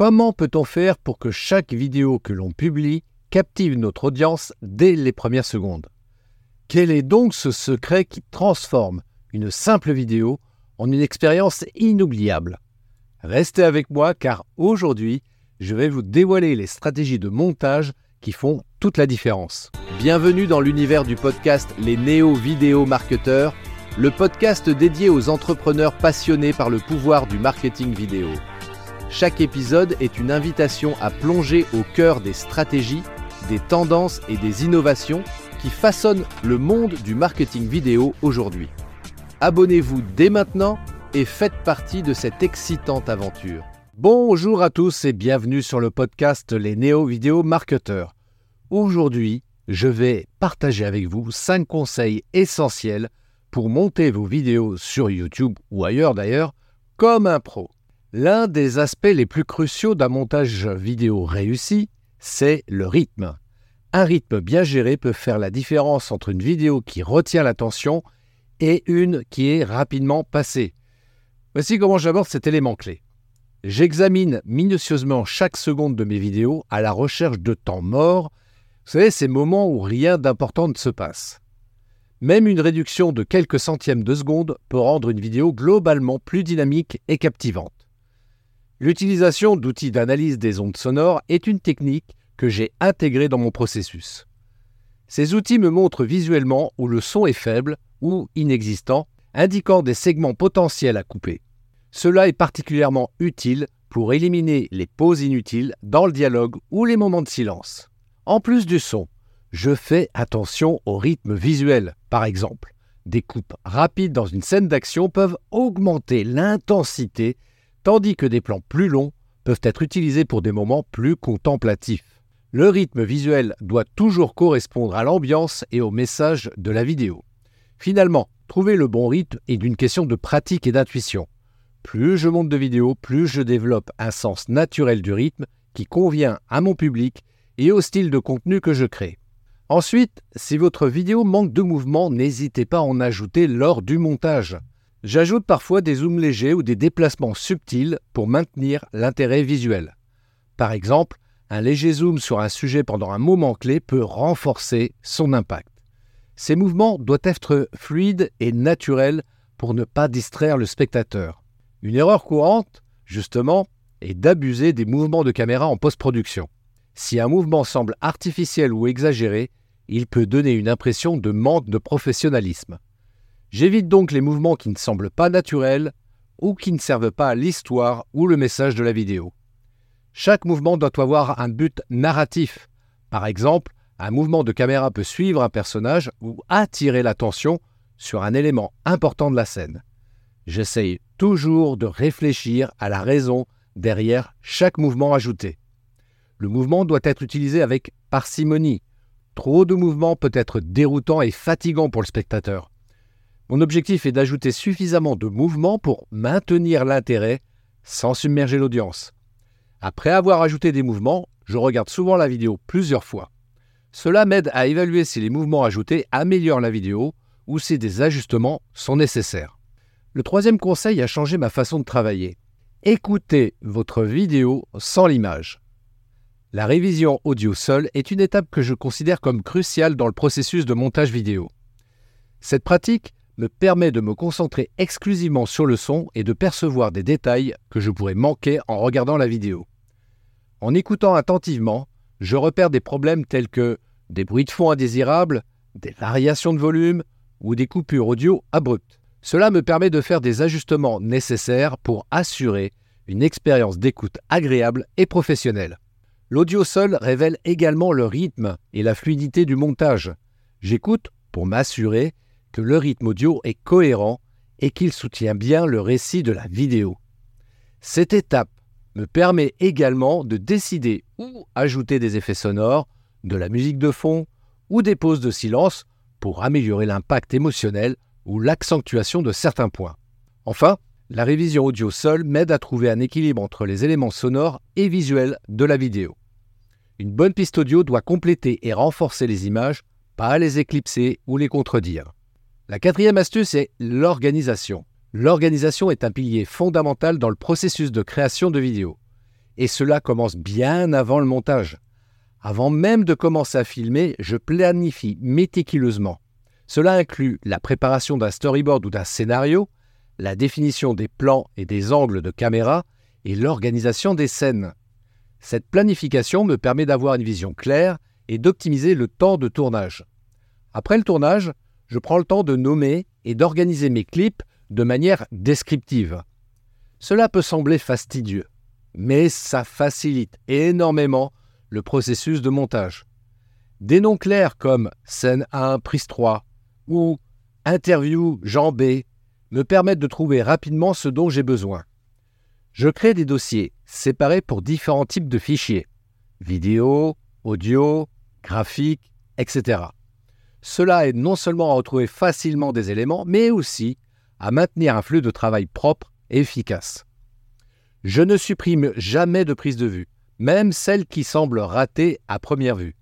Comment peut-on faire pour que chaque vidéo que l'on publie captive notre audience dès les premières secondes? Quel est donc ce secret qui transforme une simple vidéo en une expérience inoubliable? Restez avec moi car aujourd'hui, je vais vous dévoiler les stratégies de montage qui font toute la différence. Bienvenue dans l'univers du podcast Les Néo-Vidéo Marketeurs, le podcast dédié aux entrepreneurs passionnés par le pouvoir du marketing vidéo. Chaque épisode est une invitation à plonger au cœur des stratégies, des tendances et des innovations qui façonnent le monde du marketing vidéo aujourd'hui. Abonnez-vous dès maintenant et faites partie de cette excitante aventure. Bonjour à tous et bienvenue sur le podcast Les Néo Vidéo Marketeurs. Aujourd'hui, je vais partager avec vous 5 conseils essentiels pour monter vos vidéos sur YouTube ou ailleurs d'ailleurs comme un pro. L'un des aspects les plus cruciaux d'un montage vidéo réussi, c'est le rythme. Un rythme bien géré peut faire la différence entre une vidéo qui retient l'attention et une qui est rapidement passée. Voici comment j'aborde cet élément clé. J'examine minutieusement chaque seconde de mes vidéos à la recherche de temps mort, vous savez, ces moments où rien d'important ne se passe. Même une réduction de quelques centièmes de seconde peut rendre une vidéo globalement plus dynamique et captivante. L'utilisation d'outils d'analyse des ondes sonores est une technique que j'ai intégrée dans mon processus. Ces outils me montrent visuellement où le son est faible ou inexistant, indiquant des segments potentiels à couper. Cela est particulièrement utile pour éliminer les pauses inutiles dans le dialogue ou les moments de silence. En plus du son, je fais attention au rythme visuel, par exemple. Des coupes rapides dans une scène d'action peuvent augmenter l'intensité tandis que des plans plus longs peuvent être utilisés pour des moments plus contemplatifs. Le rythme visuel doit toujours correspondre à l'ambiance et au message de la vidéo. Finalement, trouver le bon rythme est d'une question de pratique et d'intuition. Plus je monte de vidéos, plus je développe un sens naturel du rythme qui convient à mon public et au style de contenu que je crée. Ensuite, si votre vidéo manque de mouvement, n'hésitez pas à en ajouter lors du montage. J'ajoute parfois des zooms légers ou des déplacements subtils pour maintenir l'intérêt visuel. Par exemple, un léger zoom sur un sujet pendant un moment clé peut renforcer son impact. Ces mouvements doivent être fluides et naturels pour ne pas distraire le spectateur. Une erreur courante, justement, est d'abuser des mouvements de caméra en post-production. Si un mouvement semble artificiel ou exagéré, il peut donner une impression de manque de professionnalisme. J'évite donc les mouvements qui ne semblent pas naturels ou qui ne servent pas à l'histoire ou le message de la vidéo. Chaque mouvement doit avoir un but narratif. Par exemple, un mouvement de caméra peut suivre un personnage ou attirer l'attention sur un élément important de la scène. J'essaye toujours de réfléchir à la raison derrière chaque mouvement ajouté. Le mouvement doit être utilisé avec parcimonie. Trop de mouvements peut être déroutant et fatigant pour le spectateur. Mon objectif est d'ajouter suffisamment de mouvements pour maintenir l'intérêt sans submerger l'audience. Après avoir ajouté des mouvements, je regarde souvent la vidéo plusieurs fois. Cela m'aide à évaluer si les mouvements ajoutés améliorent la vidéo ou si des ajustements sont nécessaires. Le troisième conseil a changé ma façon de travailler. Écoutez votre vidéo sans l'image. La révision audio seule est une étape que je considère comme cruciale dans le processus de montage vidéo. Cette pratique me permet de me concentrer exclusivement sur le son et de percevoir des détails que je pourrais manquer en regardant la vidéo. En écoutant attentivement, je repère des problèmes tels que des bruits de fond indésirables, des variations de volume ou des coupures audio abruptes. Cela me permet de faire des ajustements nécessaires pour assurer une expérience d'écoute agréable et professionnelle. L'audio seul révèle également le rythme et la fluidité du montage. J'écoute pour m'assurer que le rythme audio est cohérent et qu'il soutient bien le récit de la vidéo. Cette étape me permet également de décider où ajouter des effets sonores, de la musique de fond ou des pauses de silence pour améliorer l'impact émotionnel ou l'accentuation de certains points. Enfin, la révision audio seule m'aide à trouver un équilibre entre les éléments sonores et visuels de la vidéo. Une bonne piste audio doit compléter et renforcer les images, pas les éclipser ou les contredire. La quatrième astuce est l'organisation. L'organisation est un pilier fondamental dans le processus de création de vidéos. Et cela commence bien avant le montage. Avant même de commencer à filmer, je planifie méticuleusement. Cela inclut la préparation d'un storyboard ou d'un scénario, la définition des plans et des angles de caméra et l'organisation des scènes. Cette planification me permet d'avoir une vision claire et d'optimiser le temps de tournage. Après le tournage, je prends le temps de nommer et d'organiser mes clips de manière descriptive. Cela peut sembler fastidieux, mais ça facilite énormément le processus de montage. Des noms clairs comme scène 1, prise 3 ou interview Jean B me permettent de trouver rapidement ce dont j'ai besoin. Je crée des dossiers séparés pour différents types de fichiers vidéo, audio, graphique, etc. Cela aide non seulement à retrouver facilement des éléments, mais aussi à maintenir un flux de travail propre et efficace. Je ne supprime jamais de prise de vue, même celles qui semblent ratées à première vue.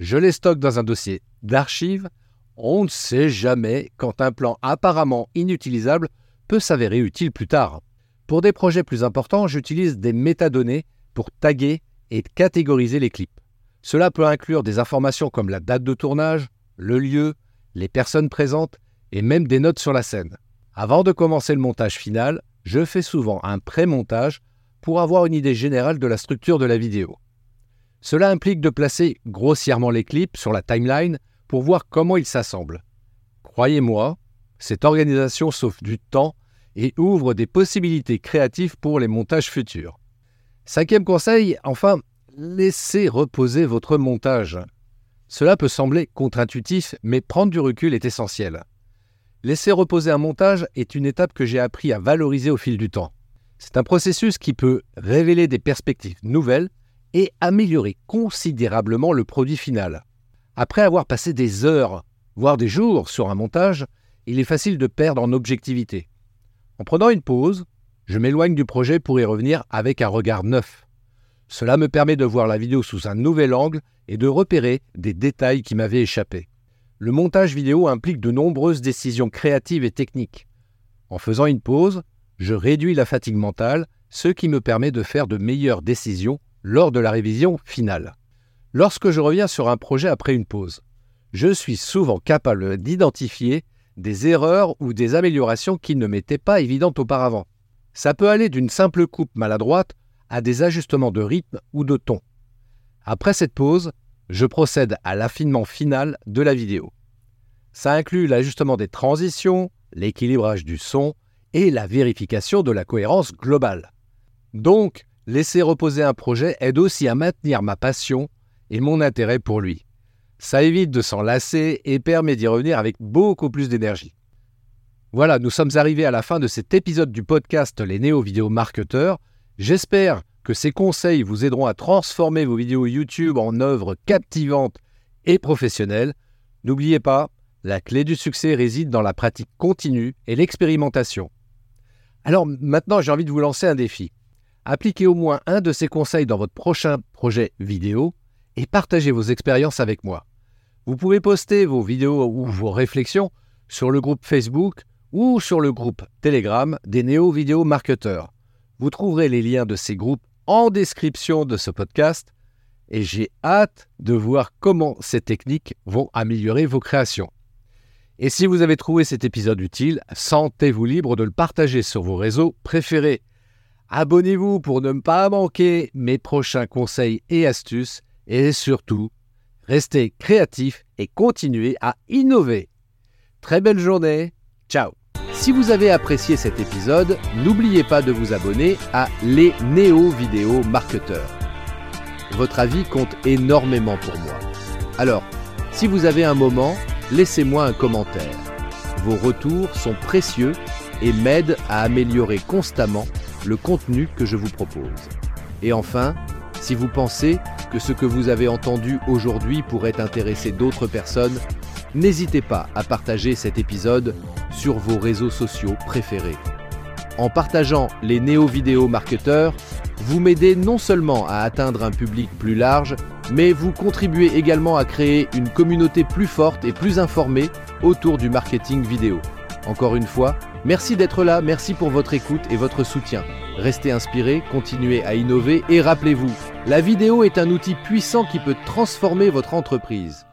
Je les stocke dans un dossier d'archives. On ne sait jamais quand un plan apparemment inutilisable peut s'avérer utile plus tard. Pour des projets plus importants, j'utilise des métadonnées pour taguer et catégoriser les clips. Cela peut inclure des informations comme la date de tournage, le lieu, les personnes présentes et même des notes sur la scène. Avant de commencer le montage final, je fais souvent un pré-montage pour avoir une idée générale de la structure de la vidéo. Cela implique de placer grossièrement les clips sur la timeline pour voir comment ils s'assemblent. Croyez-moi, cette organisation sauve du temps et ouvre des possibilités créatives pour les montages futurs. Cinquième conseil, enfin, laissez reposer votre montage. Cela peut sembler contre-intuitif, mais prendre du recul est essentiel. Laisser reposer un montage est une étape que j'ai appris à valoriser au fil du temps. C'est un processus qui peut révéler des perspectives nouvelles et améliorer considérablement le produit final. Après avoir passé des heures, voire des jours sur un montage, il est facile de perdre en objectivité. En prenant une pause, je m'éloigne du projet pour y revenir avec un regard neuf. Cela me permet de voir la vidéo sous un nouvel angle et de repérer des détails qui m'avaient échappé. Le montage vidéo implique de nombreuses décisions créatives et techniques. En faisant une pause, je réduis la fatigue mentale, ce qui me permet de faire de meilleures décisions lors de la révision finale. Lorsque je reviens sur un projet après une pause, je suis souvent capable d'identifier des erreurs ou des améliorations qui ne m'étaient pas évidentes auparavant. Ça peut aller d'une simple coupe maladroite à des ajustements de rythme ou de ton. Après cette pause, je procède à l'affinement final de la vidéo. Ça inclut l'ajustement des transitions, l'équilibrage du son et la vérification de la cohérence globale. Donc, laisser reposer un projet aide aussi à maintenir ma passion et mon intérêt pour lui. Ça évite de s'en lasser et permet d'y revenir avec beaucoup plus d'énergie. Voilà, nous sommes arrivés à la fin de cet épisode du podcast Les Néo-Vidéo Marketeurs. J'espère que ces conseils vous aideront à transformer vos vidéos YouTube en œuvres captivantes et professionnelles. N'oubliez pas, la clé du succès réside dans la pratique continue et l'expérimentation. Alors maintenant, j'ai envie de vous lancer un défi. Appliquez au moins un de ces conseils dans votre prochain projet vidéo et partagez vos expériences avec moi. Vous pouvez poster vos vidéos ou vos réflexions sur le groupe Facebook ou sur le groupe Telegram des néo-vidéo marketeurs. Vous trouverez les liens de ces groupes en description de ce podcast et j'ai hâte de voir comment ces techniques vont améliorer vos créations. Et si vous avez trouvé cet épisode utile, sentez-vous libre de le partager sur vos réseaux préférés. Abonnez-vous pour ne pas manquer mes prochains conseils et astuces et surtout, restez créatifs et continuez à innover. Très belle journée, ciao si vous avez apprécié cet épisode, n'oubliez pas de vous abonner à Les Néo Vidéo Marketeurs. Votre avis compte énormément pour moi. Alors, si vous avez un moment, laissez-moi un commentaire. Vos retours sont précieux et m'aident à améliorer constamment le contenu que je vous propose. Et enfin, si vous pensez que ce que vous avez entendu aujourd'hui pourrait intéresser d'autres personnes, n'hésitez pas à partager cet épisode sur vos réseaux sociaux préférés. En partageant les néo-vidéo marketeurs, vous m'aidez non seulement à atteindre un public plus large, mais vous contribuez également à créer une communauté plus forte et plus informée autour du marketing vidéo. Encore une fois, Merci d'être là, merci pour votre écoute et votre soutien. Restez inspirés, continuez à innover et rappelez-vous, la vidéo est un outil puissant qui peut transformer votre entreprise.